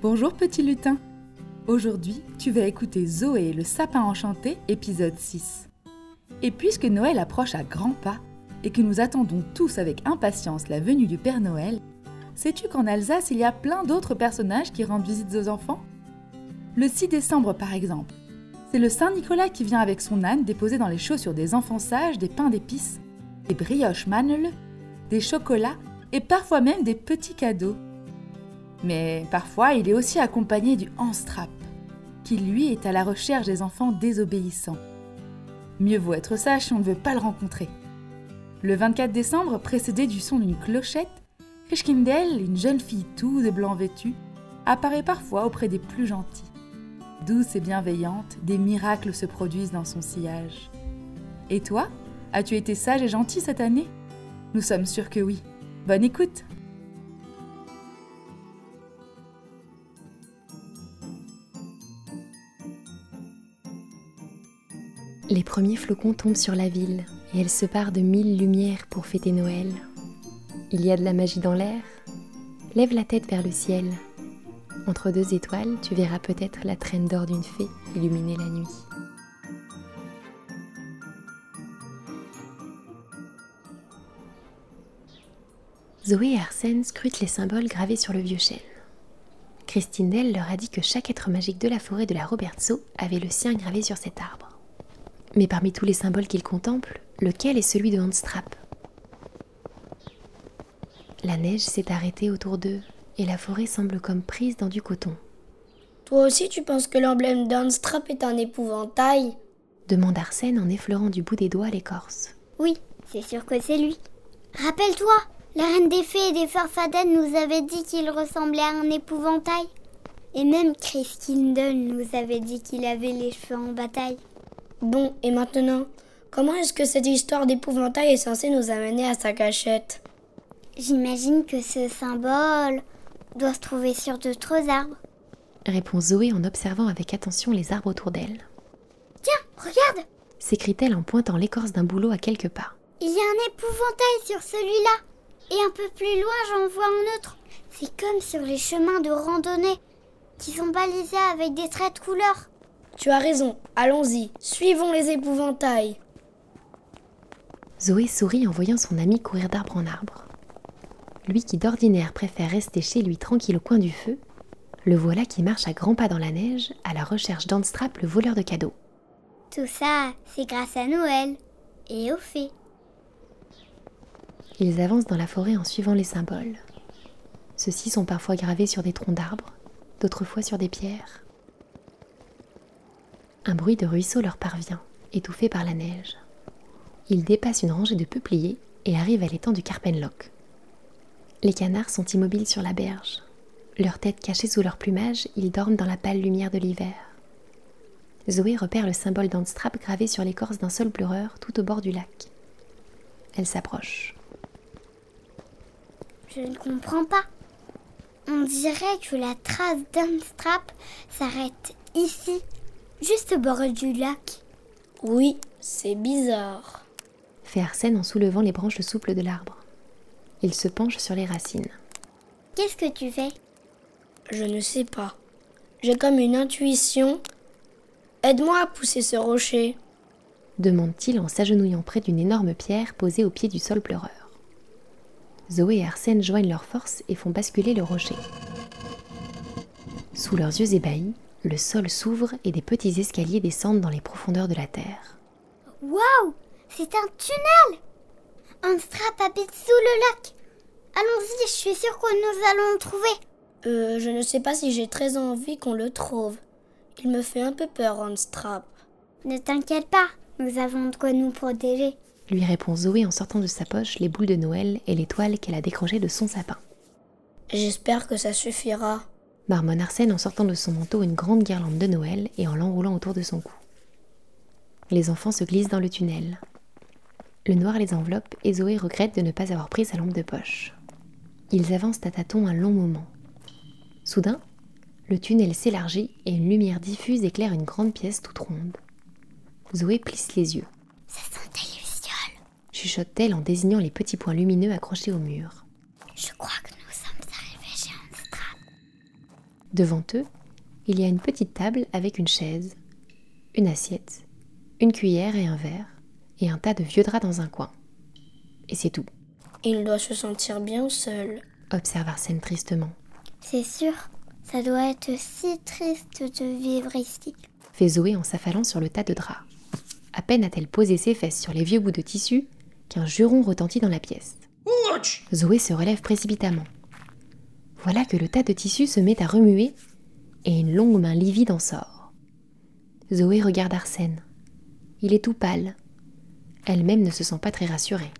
Bonjour petit lutin Aujourd'hui, tu vas écouter Zoé le sapin enchanté, épisode 6. Et puisque Noël approche à grands pas, et que nous attendons tous avec impatience la venue du Père Noël, sais-tu qu'en Alsace, il y a plein d'autres personnages qui rendent visite aux enfants? Le 6 décembre, par exemple, c'est le Saint Nicolas qui vient avec son âne déposer dans les chaussures des enfants sages des pains d'épices, des brioches manel, des chocolats et parfois même des petits cadeaux. Mais parfois, il est aussi accompagné du Hanstrap, qui lui est à la recherche des enfants désobéissants. Mieux vaut être sage si on ne veut pas le rencontrer. Le 24 décembre, précédé du son d'une clochette, Chriskindel, une jeune fille tout de blanc vêtue, apparaît parfois auprès des plus gentils. Douce et bienveillante, des miracles se produisent dans son sillage. Et toi, as-tu été sage et gentil cette année? Nous sommes sûrs que oui. Bonne écoute Les premiers flocons tombent sur la ville et elle se part de mille lumières pour fêter Noël. Il y a de la magie dans l'air. Lève la tête vers le ciel. Entre deux étoiles, tu verras peut-être la traîne d'or d'une fée illuminer la nuit. Zoé et Arsène scrutent les symboles gravés sur le vieux chêne. Christine Dell leur a dit que chaque être magique de la forêt de la Robertso avait le sien gravé sur cet arbre. Mais parmi tous les symboles qu'ils contemplent, lequel est celui de Handstrap? La neige s'est arrêtée autour d'eux et la forêt semble comme prise dans du coton. Toi aussi, tu penses que l'emblème d'Handstrap est un épouvantail? demande Arsène en effleurant du bout des doigts l'écorce. Oui, c'est sûr que c'est lui. Rappelle-toi, la reine des fées et des farfadènes nous avait dit qu'il ressemblait à un épouvantail. Et même Chris Kindle nous avait dit qu'il avait les cheveux en bataille. Bon, et maintenant, comment est-ce que cette histoire d'épouvantail est censée nous amener à sa cachette? J'imagine que ce symbole doit se trouver sur d'autres arbres. Répond Zoé en observant avec attention les arbres autour d'elle. Tiens, regarde s'écrie-t-elle en pointant l'écorce d'un bouleau à quelques pas. Il y a un épouvantail sur celui-là. Et un peu plus loin, j'en vois un autre. C'est comme sur les chemins de randonnée qui sont balisés avec des traits de couleur. Tu as raison, allons-y, suivons les épouvantails. Zoé sourit en voyant son ami courir d'arbre en arbre. Lui qui d'ordinaire préfère rester chez lui tranquille au coin du feu, le voilà qui marche à grands pas dans la neige à la recherche d'Anstrap, le voleur de cadeaux. Tout ça, c'est grâce à Noël et aux fées. Ils avancent dans la forêt en suivant les symboles. Ceux-ci sont parfois gravés sur des troncs d'arbres, d'autres fois sur des pierres. Un bruit de ruisseau leur parvient, étouffé par la neige. Ils dépassent une rangée de peupliers et arrivent à l'étang du Carpenlock. Les canards sont immobiles sur la berge. Leurs têtes cachées sous leur plumage, ils dorment dans la pâle lumière de l'hiver. Zoé repère le symbole d'Anstrap gravé sur l'écorce d'un sol pleureur tout au bord du lac. Elle s'approche. Je ne comprends pas. On dirait que la trace d'Anstrap s'arrête ici, juste au bord du lac. Oui, c'est bizarre. Fait Arsène en soulevant les branches souples de l'arbre. Il se penche sur les racines. Qu'est-ce que tu fais? Je ne sais pas. J'ai comme une intuition. Aide-moi à pousser ce rocher. demande-t-il en s'agenouillant près d'une énorme pierre posée au pied du sol pleureur. Zoé et Arsène joignent leurs forces et font basculer le rocher. Sous leurs yeux ébahis, le sol s'ouvre et des petits escaliers descendent dans les profondeurs de la terre. Waouh C'est un tunnel Anstrap habite sous le lac Allons-y, je suis sûre que nous allons le trouver Euh, je ne sais pas si j'ai très envie qu'on le trouve. Il me fait un peu peur, Anstrap. Ne t'inquiète pas, nous avons de quoi nous protéger. Lui répond Zoé en sortant de sa poche les boules de Noël et l'étoile qu'elle a décrochées de son sapin. J'espère que ça suffira. Marmonne Arsène en sortant de son manteau une grande guirlande de Noël et en l'enroulant autour de son cou. Les enfants se glissent dans le tunnel. Le noir les enveloppe et Zoé regrette de ne pas avoir pris sa lampe de poche. Ils avancent à tâtons un long moment. Soudain, le tunnel s'élargit et une lumière diffuse éclaire une grande pièce toute ronde. Zoé plisse les yeux. Ça sent des lucioles. Chuchote-t-elle en désignant les petits points lumineux accrochés au mur. Je crois que nous sommes arrivés chez Anstrap. Devant eux, il y a une petite table avec une chaise, une assiette, une cuillère et un verre, et un tas de vieux draps dans un coin. Et c'est tout, Il doit se sentir bien seul. observe Arsène tristement. C'est sûr, ça doit être si triste de vivre ici. fait Zoé en s'affalant sur le tas de draps. À peine a-t-elle posé ses fesses sur les vieux bouts de tissu qu'un juron retentit dans la pièce. Ouch Zoé se relève précipitamment. Voilà que le tas de tissu se met à remuer et une longue main livide en sort. Zoé regarde Arsène. Il est tout pâle. Elle-même ne se sent pas très rassurée.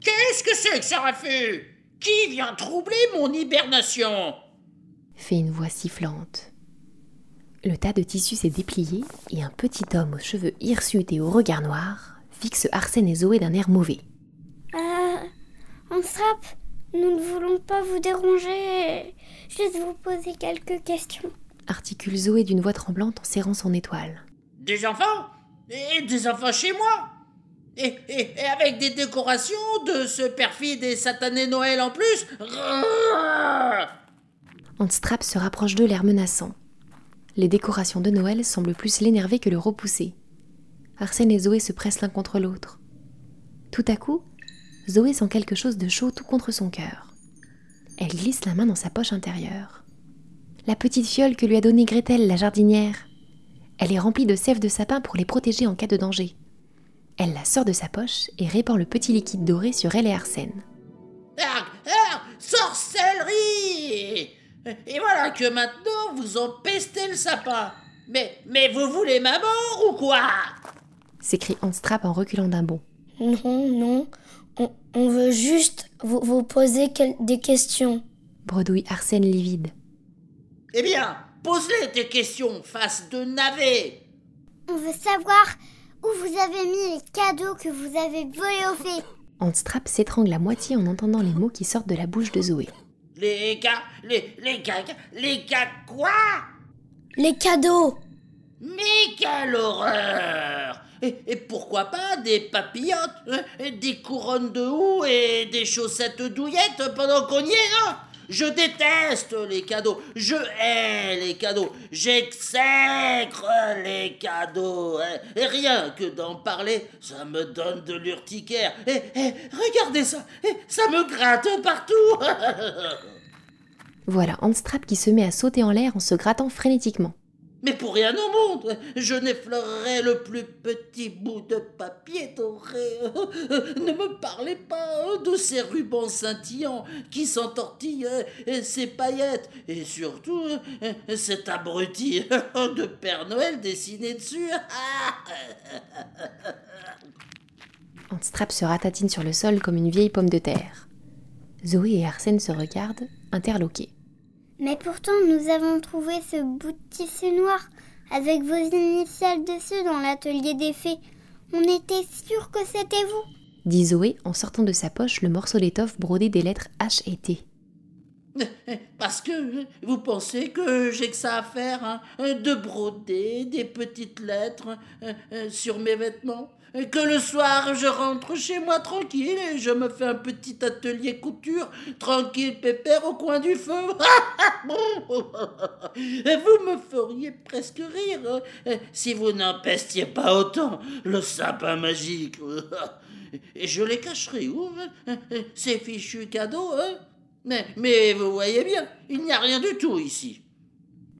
Qu'est-ce que c'est que ça, Rafu Qui vient troubler mon hibernation? Fait une voix sifflante. Le tas de tissu s'est déplié et un petit homme aux cheveux hirsutes et au regard noir fixe Arsène et Zoé d'un air mauvais. Euh, on strappe, nous ne voulons pas vous déranger. Juste vous poser quelques questions. Articule Zoé d'une voix tremblante en serrant son étoile. Des enfants? Et des enfants chez moi? Et, et- et avec des décorations de ce perfide et satané Noël en plus? Handstrap se rapproche d'eux l'air menaçant. Les décorations de Noël semblent plus l'énerver que le repousser. Arsène et Zoé se pressent l'un contre l'autre. Tout à coup, Zoé sent quelque chose de chaud tout contre son cœur. Elle glisse la main dans sa poche intérieure. La petite fiole que lui a donnée Gretel, la jardinière. Elle est remplie de sève de sapin pour les protéger en cas de danger. Elle la sort de sa poche et répand le petit liquide doré sur elle et Arsène. Ah, ah, sorcellerie Et voilà que maintenant vous empestez le sapin. Mais, mais vous voulez ma mort ou quoi? S'écrie Handstrap en reculant d'un bond. Non, non. On, on veut juste vous, vous poser quel- des questions. Bredouille Arsène livide. Eh bien, pose-les tes questions, face de navet On veut savoir où vous avez mis les cadeaux que vous avez volés aux fées. Handstrap s'étrangle à moitié en entendant les mots qui sortent de la bouche de Zoé. Les gars, les, les gars, les gars quoi? Les cadeaux Mais quelle horreur et, pourquoi pas des papillotes, hein, des couronnes de houx et des chaussettes douillettes pendant qu'on y est, non Je déteste les cadeaux, je hais les cadeaux, j'exècre les cadeaux. hein. Et rien que d'en parler, ça me donne de l'urticaire. Et, regardez ça, ça me gratte partout. Voilà Handstrap qui se met à sauter en l'air en se grattant frénétiquement. Mais pour rien au monde, je n'effleurerai le plus petit bout de papier doré. Ne me parlez pas de ces rubans scintillants qui s'entortillent, ces paillettes, et surtout cet abruti de Père Noël dessiné dessus. Handstrap se ratatine sur le sol comme une vieille pomme de terre. Zoé et Arsène se regardent, interloqués. Mais pourtant, nous avons trouvé ce bout de tissu noir avec vos initiales dessus dans l'atelier des fées. On était sûr que c'était vous. Dit Zoé en sortant de sa poche le morceau d'étoffe brodé des lettres H et T. Parce que vous pensez que j'ai que ça à faire, hein, de broder des petites lettres euh, euh, sur mes vêtements? Que le soir, je rentre chez moi tranquille et je me fais un petit atelier couture, tranquille, pépère, au coin du feu. vous me feriez presque rire hein, si vous n'empestiez pas autant le sapin magique. Et je les cacherai où, hein, ces fichus cadeaux, hein mais, mais vous voyez bien, il n'y a rien du tout ici.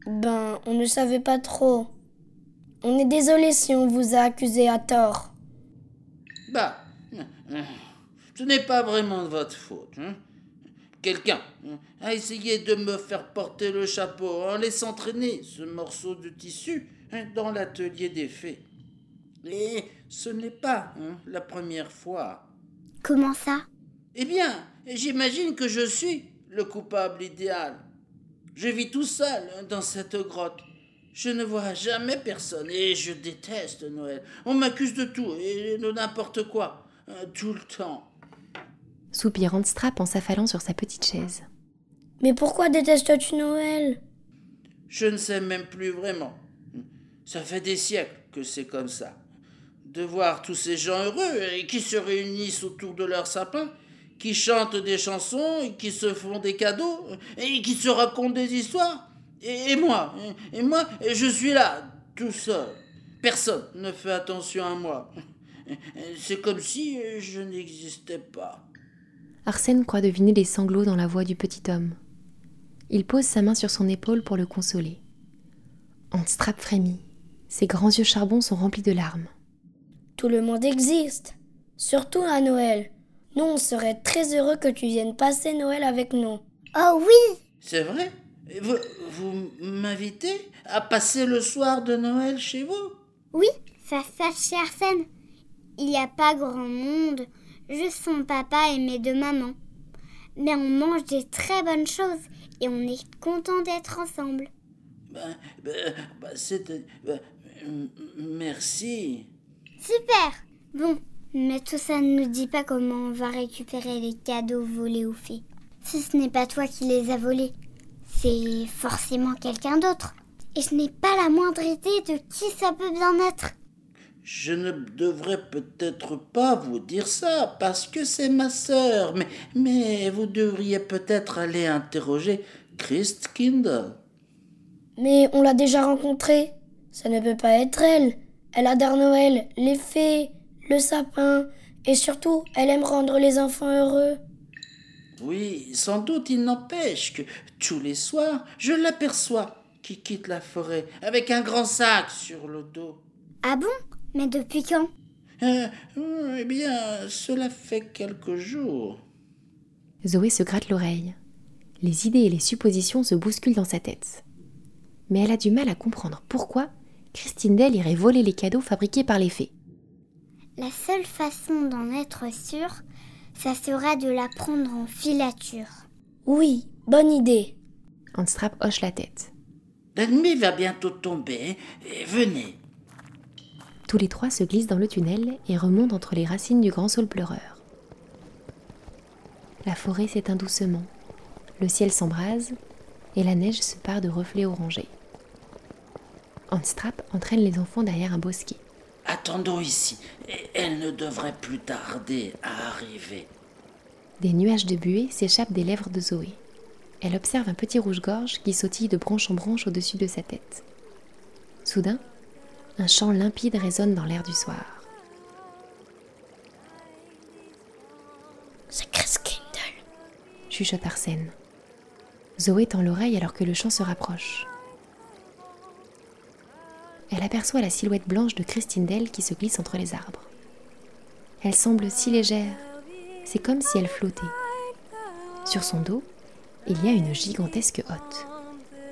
Ben, on ne savait pas trop. On est désolé si on vous a accusé à tort. Bah, ce n'est pas vraiment de votre faute. hein. Quelqu'un hein, a essayé de me faire porter le chapeau en laissant traîner ce morceau de tissu hein, dans l'atelier des fées. Et ce n'est pas hein, la première fois. Comment ça? Eh bien, j'imagine que je suis le coupable idéal. Je vis tout seul dans cette grotte. Je ne vois jamais personne et je déteste Noël. On m'accuse de tout et de n'importe quoi, hein, tout le temps. Soupire Handstrap en s'affalant sur sa petite chaise. Mais pourquoi détestes-tu Noël? Je ne sais même plus vraiment. Ça fait des siècles que c'est comme ça. De voir tous ces gens heureux et qui se réunissent autour de leur sapin, qui chantent des chansons, et qui se font des cadeaux et qui se racontent des histoires. Et, moi, et moi, je suis là, tout seul. Personne ne fait attention à moi. C'est comme si je n'existais pas. Arsène croit deviner les sanglots dans la voix du petit homme. Il pose sa main sur son épaule pour le consoler. Anstrap frémit. Ses grands yeux charbon sont remplis de larmes. Tout le monde existe, surtout à Noël. Nous, on serait très heureux que tu viennes passer Noël avec nous. Oh oui C'est vrai? Vous, vous m'invitez à passer le soir de Noël chez vous? Oui, ça se passe chez Arsène. Il n'y a pas grand monde, juste son papa et mes deux mamans. Mais on mange des très bonnes choses et on est content d'être ensemble. Ben, ben, ben c'est... Ben, merci. Super Bon, mais tout ça ne nous dit pas comment on va récupérer les cadeaux volés aux fées. Si ce n'est pas toi qui les as volés, c'est forcément quelqu'un d'autre. Et je n'ai pas la moindre idée de qui ça peut bien être. Je ne devrais peut-être pas vous dire ça parce que c'est ma sœur, mais, mais vous devriez peut-être aller interroger Christkind. Mais on l'a déjà rencontrée. Ça ne peut pas être elle. Elle adore Noël, les fées, le sapin, et surtout, elle aime rendre les enfants heureux. Oui, sans doute il n'empêche que tous les soirs, je l'aperçois qui quitte la forêt avec un grand sac sur le dos. Ah bon? Mais depuis quand? Euh, Eh bien, cela fait quelques jours. Zoé se gratte l'oreille. Les idées et les suppositions se bousculent dans sa tête. Mais elle a du mal à comprendre pourquoi Christine Dell irait voler les cadeaux fabriqués par les fées. La seule façon d'en être sûre, ça sera de la prendre en filature. Oui, bonne idée. Anstrap hoche la tête. La nuit va bientôt tomber, et venez. Tous les trois se glissent dans le tunnel et remontent entre les racines du grand saule pleureur. La forêt s'éteint doucement, le ciel s'embrase et la neige se pare de reflets orangés. Anstrap entraîne les enfants derrière un bosquet. Attendons ici. Elle ne devrait plus tarder à arriver. Des nuages de buée s'échappent des lèvres de Zoé. Elle observe un petit rouge-gorge qui sautille de branche en branche au-dessus de sa tête. Soudain, un chant limpide résonne dans l'air du soir. C'est Chris Kindle, chuchote Arsène. Zoé tend l'oreille alors que le chant se rapproche elle aperçoit la silhouette blanche de Christine Dell qui se glisse entre les arbres. Elle semble si légère, c'est comme si elle flottait. Sur son dos, il y a une gigantesque hotte.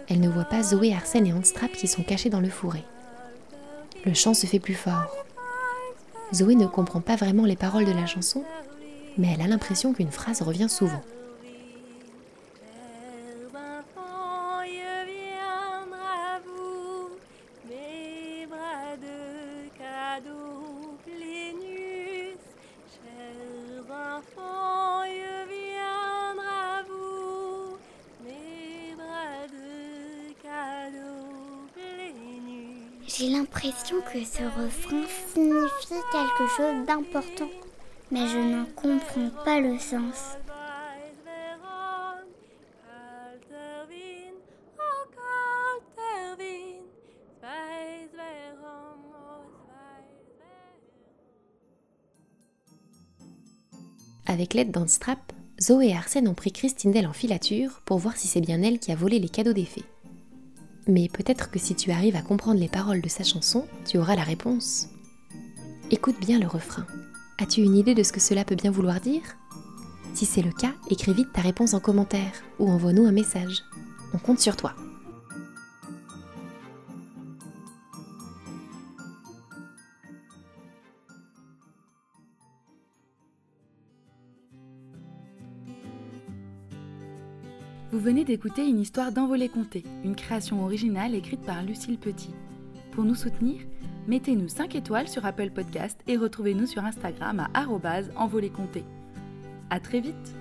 Elle ne voit pas Zoé, Arsène et Handstrap qui sont cachés dans le fourré. Le chant se fait plus fort. Zoé ne comprend pas vraiment les paroles de la chanson, mais elle a l'impression qu'une phrase revient souvent. J'ai l'impression que ce refrain signifie quelque chose d'important, mais je n'en comprends pas le sens. Avec l'aide d'un strap, Zoé et Arsène ont pris Christine Dell en filature pour voir si c'est bien elle qui a volé les cadeaux des fées. Mais peut-être que si tu arrives à comprendre les paroles de sa chanson, tu auras la réponse. Écoute bien le refrain. As-tu une idée de ce que cela peut bien vouloir dire? Si c'est le cas, écris vite ta réponse en commentaire ou envoie-nous un message. On compte sur toi. Vous venez d'écouter une histoire d'Envolée Comté, une création originale écrite par Lucille Petit. Pour nous soutenir, mettez-nous 5 étoiles sur Apple Podcast et retrouvez-nous sur Instagram à envolée comté. À très vite